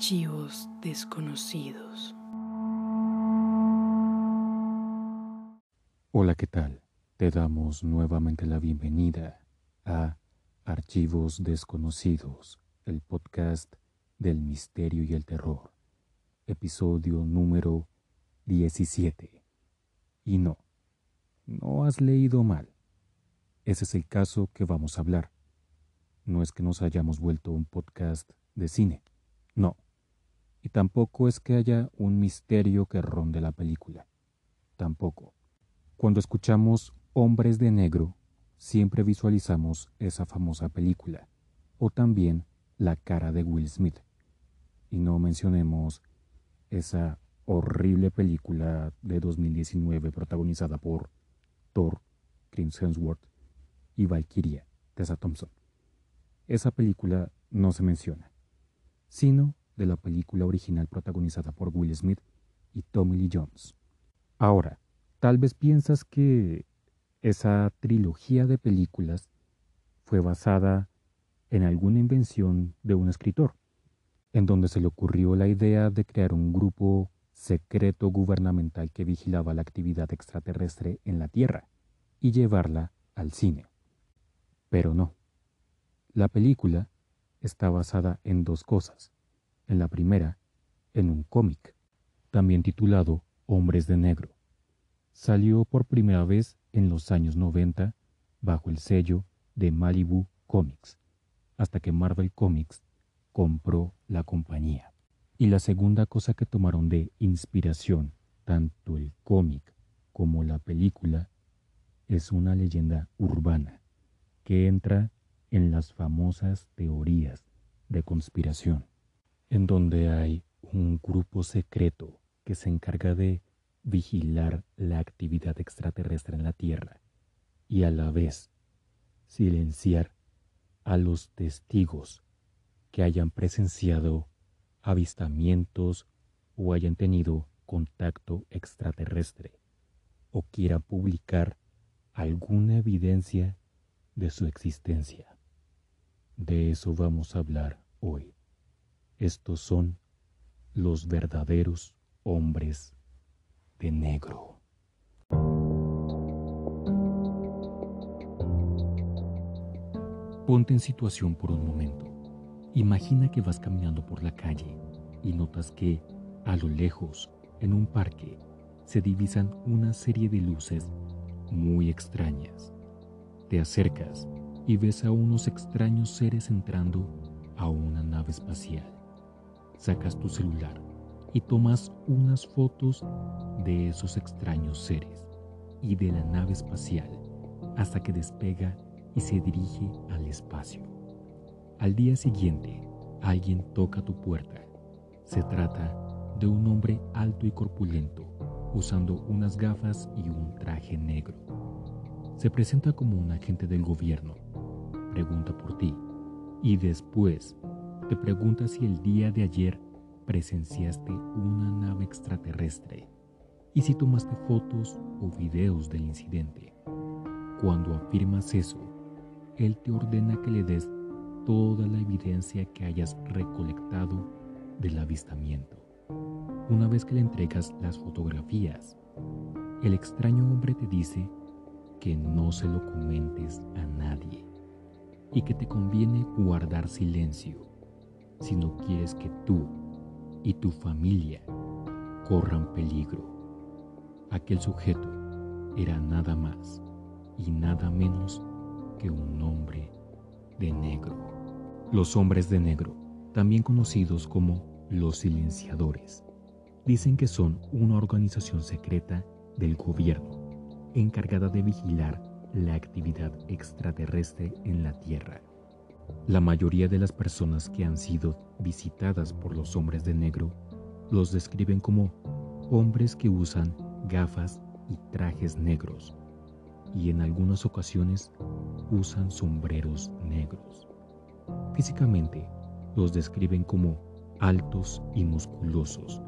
Archivos desconocidos. Hola, ¿qué tal? Te damos nuevamente la bienvenida a Archivos desconocidos, el podcast del misterio y el terror, episodio número 17. Y no, no has leído mal. Ese es el caso que vamos a hablar. No es que nos hayamos vuelto un podcast de cine, no. Y tampoco es que haya un misterio que ronde la película, tampoco. Cuando escuchamos Hombres de Negro, siempre visualizamos esa famosa película, o también la cara de Will Smith. Y no mencionemos esa horrible película de 2019 protagonizada por Thor, Chris Hemsworth y Valkyria, Tessa Thompson. Esa película no se menciona, sino de la película original protagonizada por Will Smith y Tommy Lee Jones. Ahora, Tal vez piensas que esa trilogía de películas fue basada en alguna invención de un escritor, en donde se le ocurrió la idea de crear un grupo secreto gubernamental que vigilaba la actividad extraterrestre en la Tierra y llevarla al cine. Pero no. La película está basada en dos cosas. En la primera, en un cómic, también titulado Hombres de Negro, salió por primera vez en los años 90 bajo el sello de Malibu Comics, hasta que Marvel Comics compró la compañía. Y la segunda cosa que tomaron de inspiración tanto el cómic como la película es una leyenda urbana que entra en las famosas teorías de conspiración, en donde hay un grupo secreto que se encarga de vigilar la actividad extraterrestre en la Tierra y a la vez silenciar a los testigos que hayan presenciado avistamientos o hayan tenido contacto extraterrestre o quieran publicar alguna evidencia de su existencia. De eso vamos a hablar hoy. Estos son los verdaderos hombres de negro. Ponte en situación por un momento. Imagina que vas caminando por la calle y notas que, a lo lejos, en un parque, se divisan una serie de luces muy extrañas. Te acercas y ves a unos extraños seres entrando a una nave espacial. Sacas tu celular y tomas unas fotos de esos extraños seres y de la nave espacial hasta que despega y se dirige al espacio. Al día siguiente, alguien toca tu puerta. Se trata de un hombre alto y corpulento, usando unas gafas y un traje negro. Se presenta como un agente del gobierno, pregunta por ti y después te pregunta si el día de ayer presenciaste una nave extraterrestre y si tomaste fotos o videos del incidente. Cuando afirmas eso, Él te ordena que le des toda la evidencia que hayas recolectado del avistamiento. Una vez que le entregas las fotografías, el extraño hombre te dice que no se lo comentes a nadie y que te conviene guardar silencio si no quieres que tú y tu familia corran peligro. Aquel sujeto era nada más y nada menos que un hombre de negro. Los hombres de negro, también conocidos como los silenciadores, dicen que son una organización secreta del gobierno encargada de vigilar la actividad extraterrestre en la Tierra. La mayoría de las personas que han sido visitadas por los hombres de negro los describen como hombres que usan gafas y trajes negros y en algunas ocasiones usan sombreros negros. Físicamente los describen como altos y musculosos,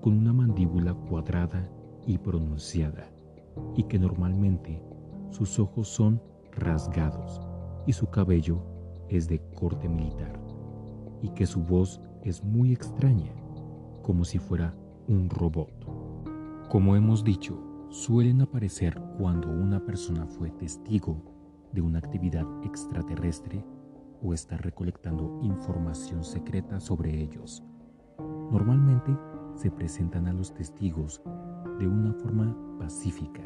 con una mandíbula cuadrada y pronunciada, y que normalmente sus ojos son rasgados y su cabello es de corte militar y que su voz es muy extraña, como si fuera un robot. Como hemos dicho, suelen aparecer cuando una persona fue testigo de una actividad extraterrestre o está recolectando información secreta sobre ellos. Normalmente se presentan a los testigos de una forma pacífica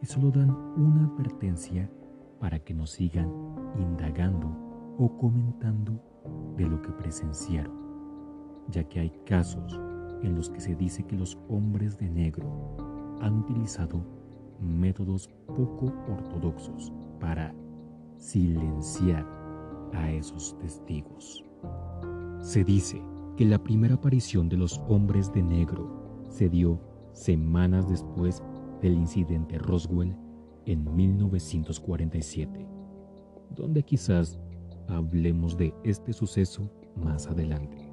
y solo dan una advertencia para que no sigan indagando o comentando de lo que presenciaron, ya que hay casos en los que se dice que los hombres de negro han utilizado métodos poco ortodoxos para silenciar a esos testigos. Se dice que la primera aparición de los hombres de negro se dio semanas después del incidente Roswell en 1947, donde quizás hablemos de este suceso más adelante,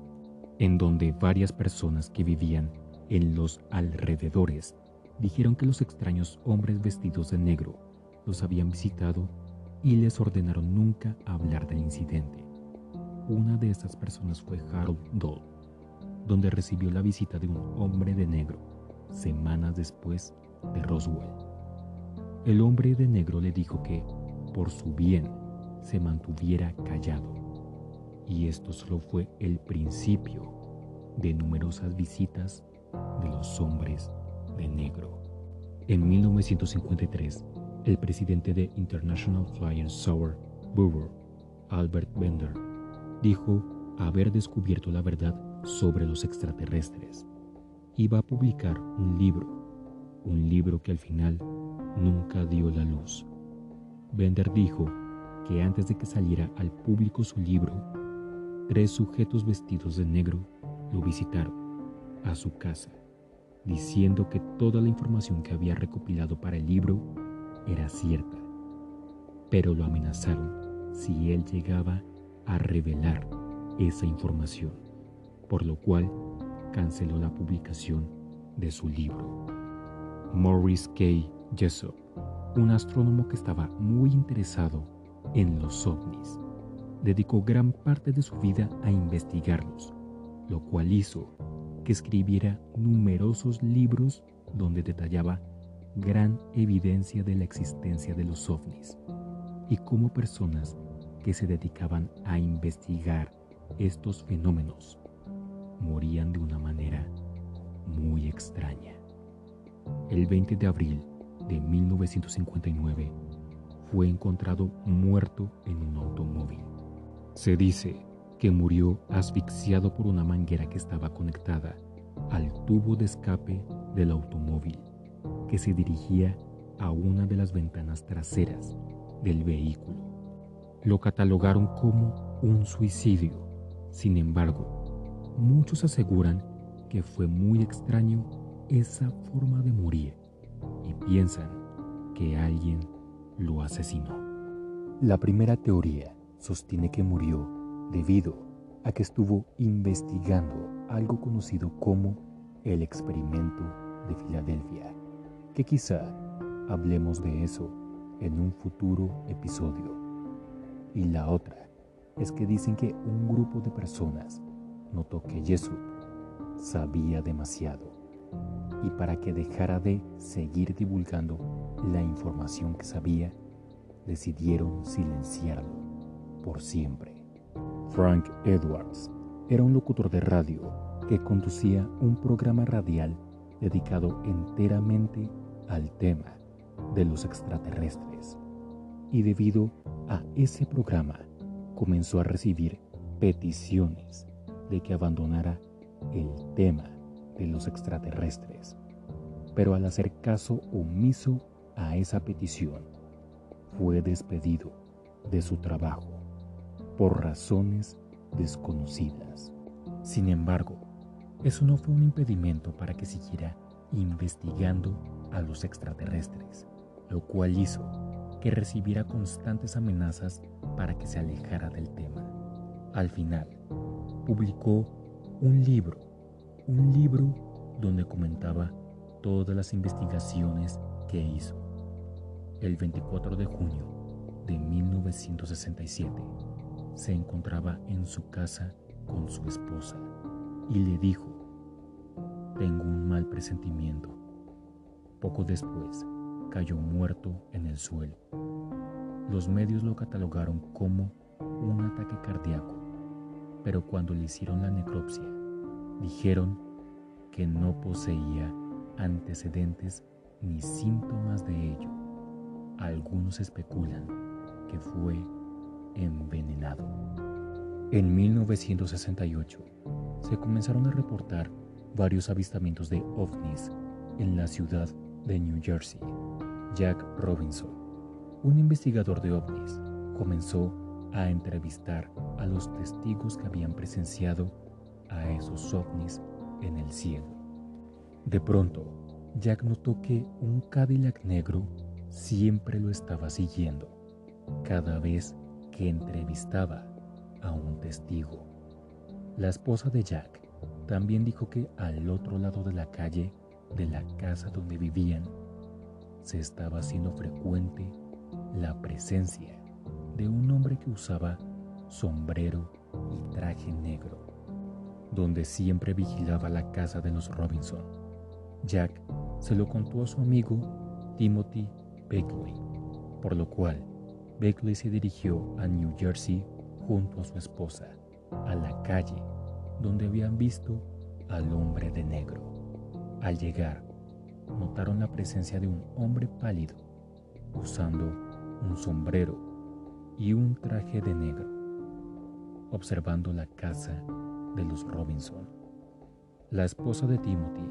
en donde varias personas que vivían en los alrededores dijeron que los extraños hombres vestidos de negro los habían visitado y les ordenaron nunca hablar del incidente. Una de estas personas fue Harold Doll, donde recibió la visita de un hombre de negro semanas después de Roswell. El hombre de negro le dijo que, por su bien, se mantuviera callado. Y esto solo fue el principio de numerosas visitas de los hombres de negro. En 1953, el presidente de International Flying Saucer Bureau, Albert Bender, dijo haber descubierto la verdad sobre los extraterrestres. Iba a publicar un libro, un libro que al final nunca dio la luz. Bender dijo que antes de que saliera al público su libro, tres sujetos vestidos de negro lo visitaron a su casa, diciendo que toda la información que había recopilado para el libro era cierta, pero lo amenazaron si él llegaba a revelar esa información, por lo cual canceló la publicación de su libro. Morris K. Jessop, un astrónomo que estaba muy interesado en los ovnis. Dedicó gran parte de su vida a investigarlos, lo cual hizo que escribiera numerosos libros donde detallaba gran evidencia de la existencia de los ovnis y cómo personas que se dedicaban a investigar estos fenómenos morían de una manera muy extraña. El 20 de abril de 1959, fue encontrado muerto en un automóvil. Se dice que murió asfixiado por una manguera que estaba conectada al tubo de escape del automóvil que se dirigía a una de las ventanas traseras del vehículo. Lo catalogaron como un suicidio. Sin embargo, muchos aseguran que fue muy extraño esa forma de morir y piensan que alguien lo asesinó. La primera teoría sostiene que murió debido a que estuvo investigando algo conocido como el experimento de Filadelfia, que quizá hablemos de eso en un futuro episodio. Y la otra es que dicen que un grupo de personas notó que Jesús sabía demasiado y para que dejara de seguir divulgando la información que sabía, decidieron silenciarlo por siempre. Frank Edwards era un locutor de radio que conducía un programa radial dedicado enteramente al tema de los extraterrestres. Y debido a ese programa comenzó a recibir peticiones de que abandonara el tema de los extraterrestres. Pero al hacer caso omiso a esa petición, fue despedido de su trabajo por razones desconocidas. Sin embargo, eso no fue un impedimento para que siguiera investigando a los extraterrestres, lo cual hizo que recibiera constantes amenazas para que se alejara del tema. Al final, publicó un libro un libro donde comentaba todas las investigaciones que hizo. El 24 de junio de 1967 se encontraba en su casa con su esposa y le dijo, tengo un mal presentimiento. Poco después, cayó muerto en el suelo. Los medios lo catalogaron como un ataque cardíaco, pero cuando le hicieron la necropsia, dijeron que no poseía antecedentes ni síntomas de ello. Algunos especulan que fue envenenado. En 1968 se comenzaron a reportar varios avistamientos de ovnis en la ciudad de New Jersey. Jack Robinson, un investigador de ovnis, comenzó a entrevistar a los testigos que habían presenciado a esos ovnis en el cielo. De pronto, Jack notó que un Cadillac negro siempre lo estaba siguiendo cada vez que entrevistaba a un testigo. La esposa de Jack también dijo que al otro lado de la calle de la casa donde vivían se estaba haciendo frecuente la presencia de un hombre que usaba sombrero y traje negro, donde siempre vigilaba la casa de los Robinson. Jack se lo contó a su amigo Timothy Beckley, por lo cual Beckley se dirigió a New Jersey junto a su esposa, a la calle donde habían visto al hombre de negro. Al llegar, notaron la presencia de un hombre pálido, usando un sombrero y un traje de negro, observando la casa de los Robinson. La esposa de Timothy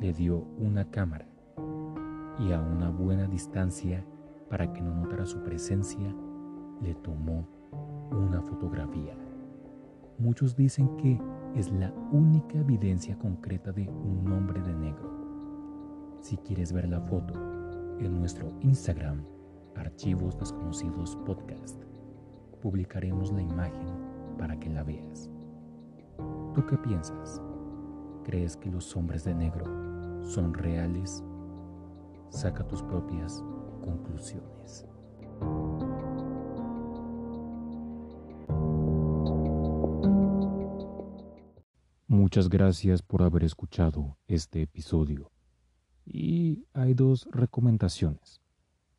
le dio una cámara y a una buena distancia para que no notara su presencia, le tomó una fotografía. Muchos dicen que es la única evidencia concreta de un hombre de negro. Si quieres ver la foto, en nuestro Instagram, Archivos Desconocidos Podcast, publicaremos la imagen para que la veas. ¿Tú qué piensas? ¿Crees que los hombres de negro son reales? Saca tus propias conclusiones. Muchas gracias por haber escuchado este episodio. Y hay dos recomendaciones.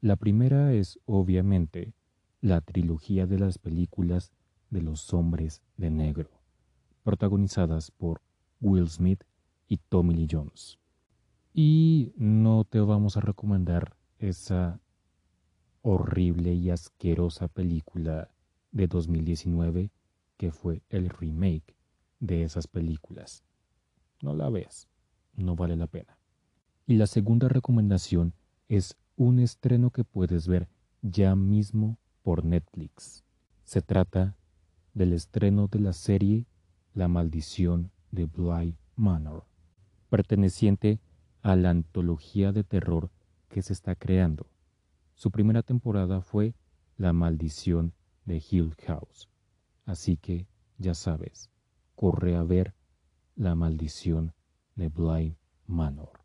La primera es, obviamente, la trilogía de las películas de los hombres de negro, protagonizadas por Will Smith y Tommy Lee Jones. Y no te vamos a recomendar esa horrible y asquerosa película de 2019 que fue el remake de esas películas. No la veas, no vale la pena. Y la segunda recomendación es un estreno que puedes ver ya mismo por Netflix. Se trata del estreno de la serie La maldición de Bly Manor, perteneciente a la antología de terror que se está creando. Su primera temporada fue La maldición de Hill House. Así que, ya sabes, corre a ver La maldición de Blind Manor.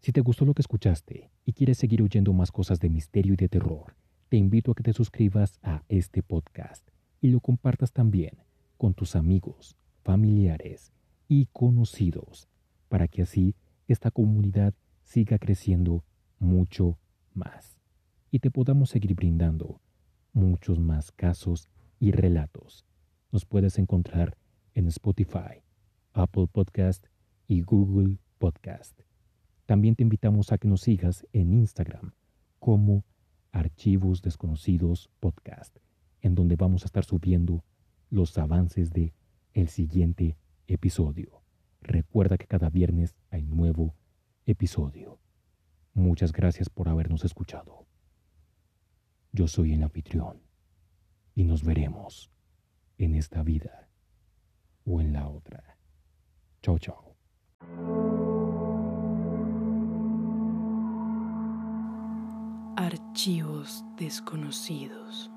Si te gustó lo que escuchaste y quieres seguir oyendo más cosas de misterio y de terror, te invito a que te suscribas a este podcast y lo compartas también con tus amigos, familiares y conocidos, para que así esta comunidad siga creciendo mucho más y te podamos seguir brindando muchos más casos y relatos. Nos puedes encontrar en Spotify, Apple Podcast y Google Podcast. También te invitamos a que nos sigas en Instagram como Archivos Desconocidos Podcast, en donde vamos a estar subiendo los avances de el siguiente episodio. Recuerda que cada viernes hay nuevo episodio. Muchas gracias por habernos escuchado. Yo soy el anfitrión y nos veremos en esta vida o en la otra. Chao, chao. Archivos desconocidos.